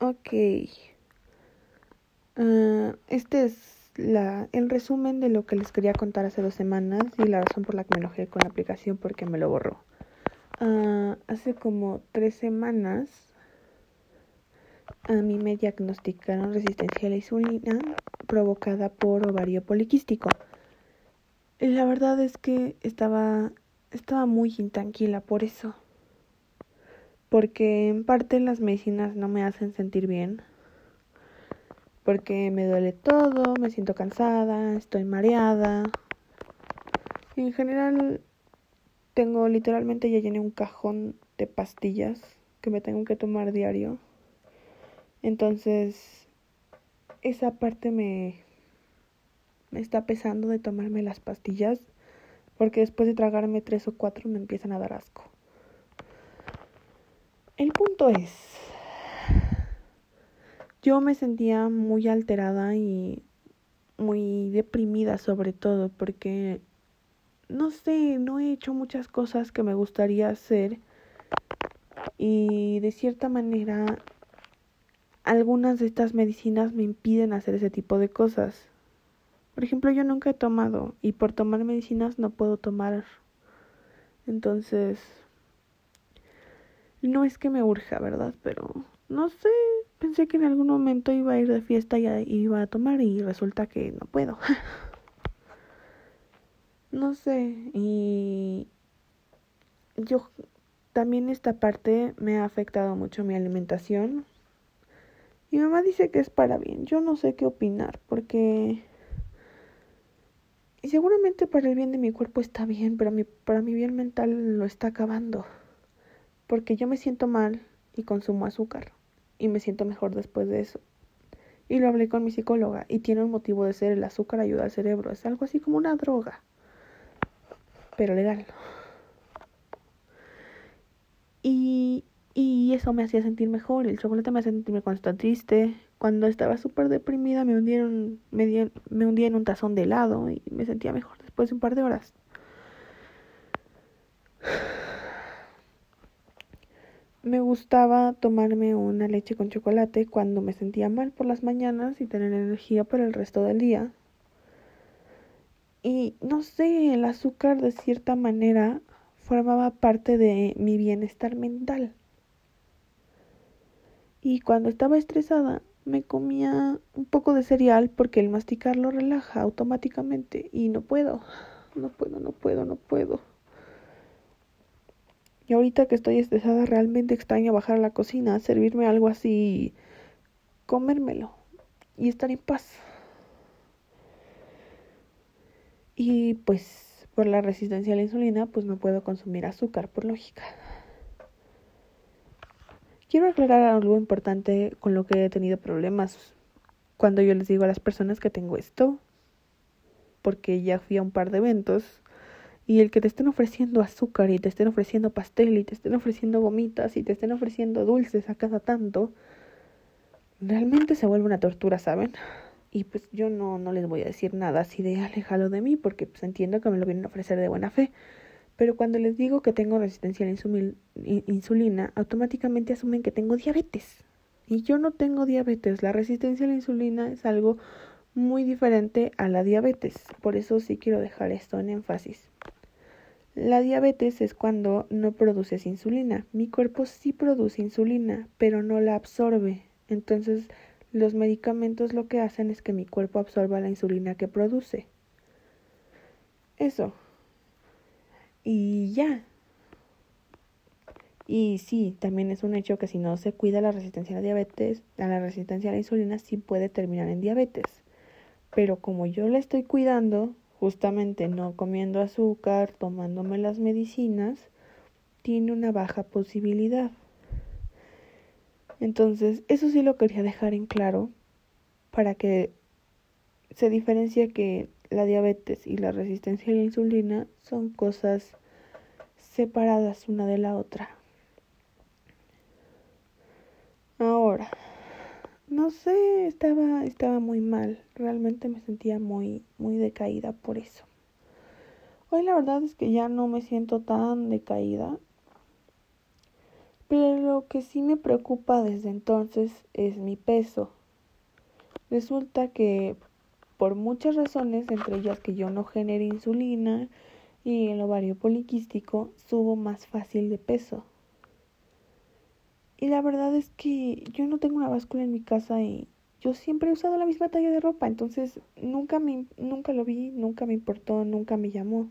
Ok. Este es la, el resumen de lo que les quería contar hace dos semanas y la razón por la que me enojé con la aplicación porque me lo borró. Uh, hace como tres semanas a mí me diagnosticaron resistencia a la insulina provocada por ovario poliquístico. La verdad es que estaba, estaba muy intranquila por eso. Porque en parte las medicinas no me hacen sentir bien. Porque me duele todo, me siento cansada, estoy mareada. en general tengo literalmente ya llené un cajón de pastillas que me tengo que tomar diario. Entonces, esa parte me, me está pesando de tomarme las pastillas porque después de tragarme tres o cuatro me empiezan a dar asco. El punto es, yo me sentía muy alterada y muy deprimida sobre todo porque, no sé, no he hecho muchas cosas que me gustaría hacer y de cierta manera algunas de estas medicinas me impiden hacer ese tipo de cosas. Por ejemplo, yo nunca he tomado y por tomar medicinas no puedo tomar. Entonces, no es que me urja, ¿verdad? Pero no sé, pensé que en algún momento iba a ir de fiesta y iba a tomar y resulta que no puedo. no sé, y yo también esta parte me ha afectado mucho mi alimentación. Mi mamá dice que es para bien. Yo no sé qué opinar porque y seguramente para el bien de mi cuerpo está bien, pero mi, para mi bien mental lo está acabando. Porque yo me siento mal y consumo azúcar. Y me siento mejor después de eso. Y lo hablé con mi psicóloga y tiene un motivo de ser el azúcar ayuda al cerebro. Es algo así como una droga. Pero legal. Y, y eso me hacía sentir mejor. El chocolate me hacía sentirme cuando triste, cuando estaba súper deprimida me hundieron, me, me hundía en un tazón de helado y me sentía mejor después de un par de horas. Me gustaba tomarme una leche con chocolate cuando me sentía mal por las mañanas y tener energía para el resto del día. Y no sé, el azúcar de cierta manera formaba parte de mi bienestar mental. Y cuando estaba estresada, me comía un poco de cereal porque el masticar lo relaja automáticamente y no puedo, no puedo, no puedo, no puedo. Y ahorita que estoy estresada realmente extraño bajar a la cocina, servirme algo así, comérmelo y estar en paz. Y pues por la resistencia a la insulina pues no puedo consumir azúcar por lógica. Quiero aclarar algo importante con lo que he tenido problemas cuando yo les digo a las personas que tengo esto, porque ya fui a un par de eventos y el que te estén ofreciendo azúcar y te estén ofreciendo pastel y te estén ofreciendo gomitas y te estén ofreciendo dulces a cada tanto, realmente se vuelve una tortura, ¿saben? Y pues yo no, no les voy a decir nada así de alejalo de mí porque pues entiendo que me lo vienen a ofrecer de buena fe. Pero cuando les digo que tengo resistencia a la insulina, automáticamente asumen que tengo diabetes. Y yo no tengo diabetes. La resistencia a la insulina es algo muy diferente a la diabetes. Por eso sí quiero dejar esto en énfasis. La diabetes es cuando no produces insulina. Mi cuerpo sí produce insulina, pero no la absorbe. Entonces, los medicamentos lo que hacen es que mi cuerpo absorba la insulina que produce. Eso, y ya. Y sí, también es un hecho que si no se cuida la resistencia a la diabetes, a la resistencia a la insulina, sí puede terminar en diabetes. Pero como yo la estoy cuidando, justamente no comiendo azúcar, tomándome las medicinas, tiene una baja posibilidad. Entonces, eso sí lo quería dejar en claro para que se diferencie que la diabetes y la resistencia a la insulina son cosas separadas una de la otra. Ahora, no sé, estaba, estaba muy mal, realmente me sentía muy, muy decaída por eso. Hoy la verdad es que ya no me siento tan decaída, Pero lo que sí me preocupa desde entonces es mi peso. Resulta que por muchas razones, entre ellas que yo no genere insulina y el ovario poliquístico, subo más fácil de peso. Y la verdad es que yo no tengo una báscula en mi casa y yo siempre he usado la misma talla de ropa, entonces nunca me nunca lo vi, nunca me importó, nunca me llamó.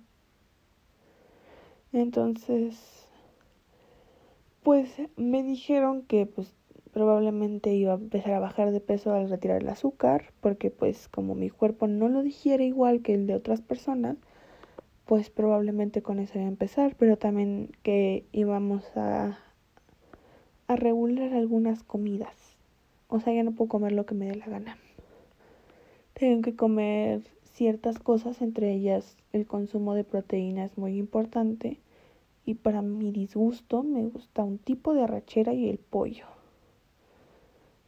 Entonces pues me dijeron que pues probablemente iba a empezar a bajar de peso al retirar el azúcar, porque pues como mi cuerpo no lo digiere igual que el de otras personas, pues probablemente con eso iba a empezar, pero también que íbamos a a regular algunas comidas. O sea, ya no puedo comer lo que me dé la gana. Tengo que comer ciertas cosas, entre ellas el consumo de proteína es muy importante. Y para mi disgusto me gusta un tipo de arrachera y el pollo.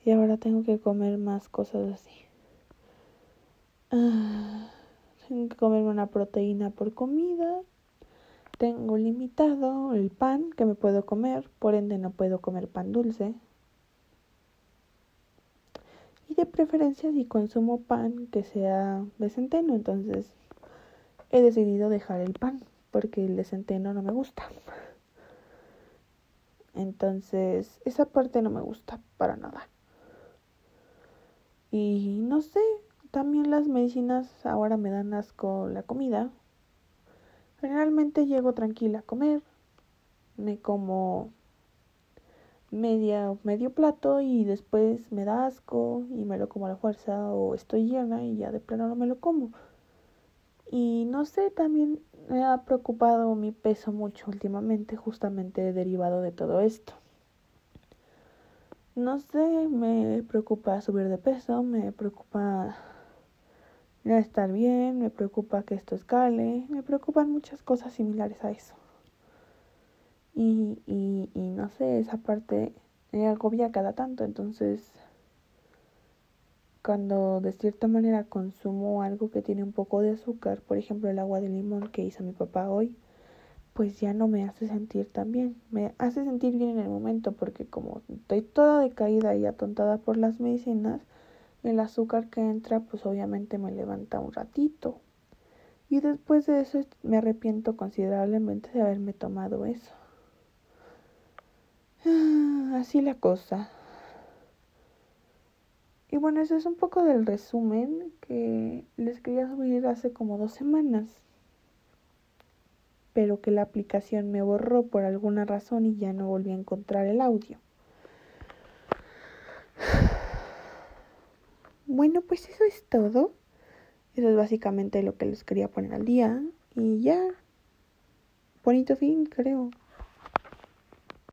Y ahora tengo que comer más cosas así. Ah, tengo que comer una proteína por comida. Tengo limitado el pan que me puedo comer, por ende no puedo comer pan dulce. Y de preferencia si consumo pan que sea de centeno, entonces he decidido dejar el pan porque el de centeno no me gusta. Entonces, esa parte no me gusta para nada. Y no sé, también las medicinas ahora me dan asco la comida. Generalmente llego tranquila a comer, me como media medio plato y después me da asco y me lo como a la fuerza o estoy llena y ya de plano no me lo como. Y no sé, también me ha preocupado mi peso mucho últimamente, justamente derivado de todo esto. No sé, me preocupa subir de peso, me preocupa no estar bien, me preocupa que esto escale, me preocupan muchas cosas similares a eso. Y, y, y no sé, esa parte me agobia cada tanto, entonces cuando de cierta manera consumo algo que tiene un poco de azúcar, por ejemplo el agua de limón que hizo mi papá hoy, pues ya no me hace sentir tan bien. Me hace sentir bien en el momento porque como estoy toda decaída y atontada por las medicinas, el azúcar que entra pues obviamente me levanta un ratito. Y después de eso me arrepiento considerablemente de haberme tomado eso. Así la cosa. Y bueno, eso es un poco del resumen que les quería subir hace como dos semanas. Pero que la aplicación me borró por alguna razón y ya no volví a encontrar el audio. Bueno, pues eso es todo. Eso es básicamente lo que les quería poner al día. Y ya. Bonito fin, creo.